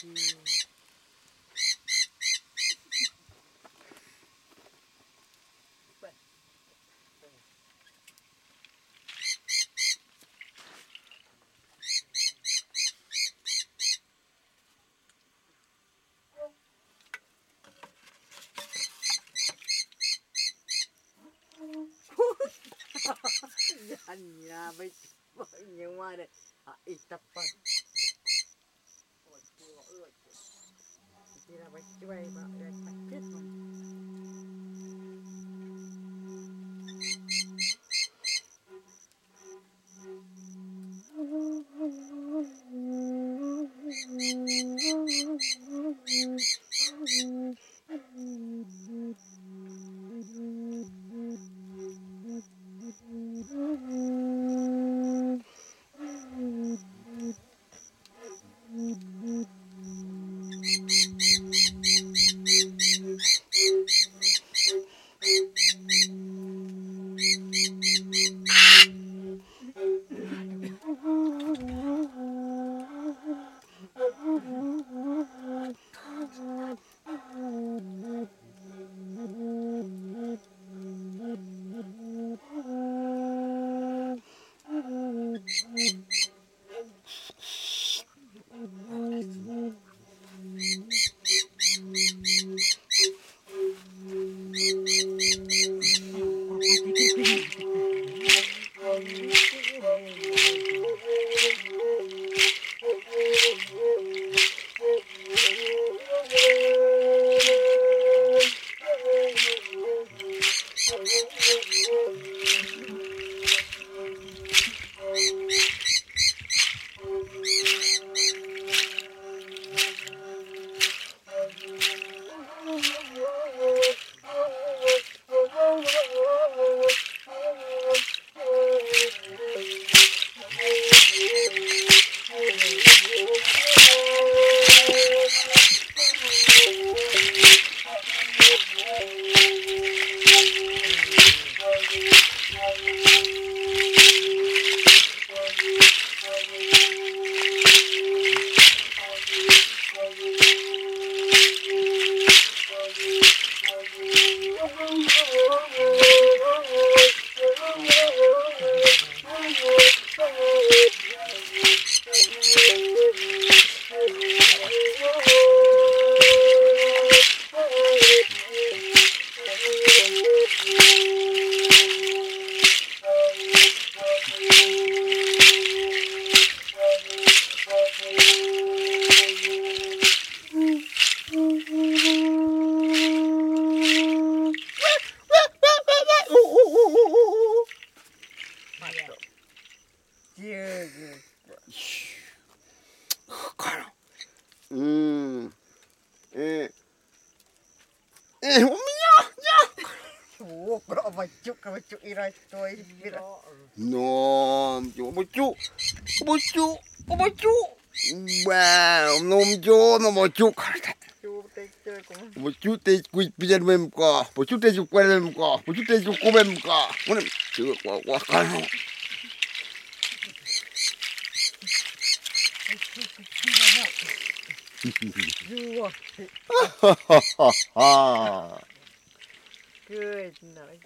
Ah, vai tomar minha mãe. Ah, está pronto. you know, I do about it. I did one. からうん。えー、えー、おみやじゃ。おお、ばちょかばちょいらっといびら。なんちょばちょ、ばちょ、ばちょ。わあ、のんじょのばちょからだ。ばちょてくいびらめんか、ばちょてくこれんか、ばちょてくこべんか。これ、ちょわからん。哈哈哈哈哈！Good night。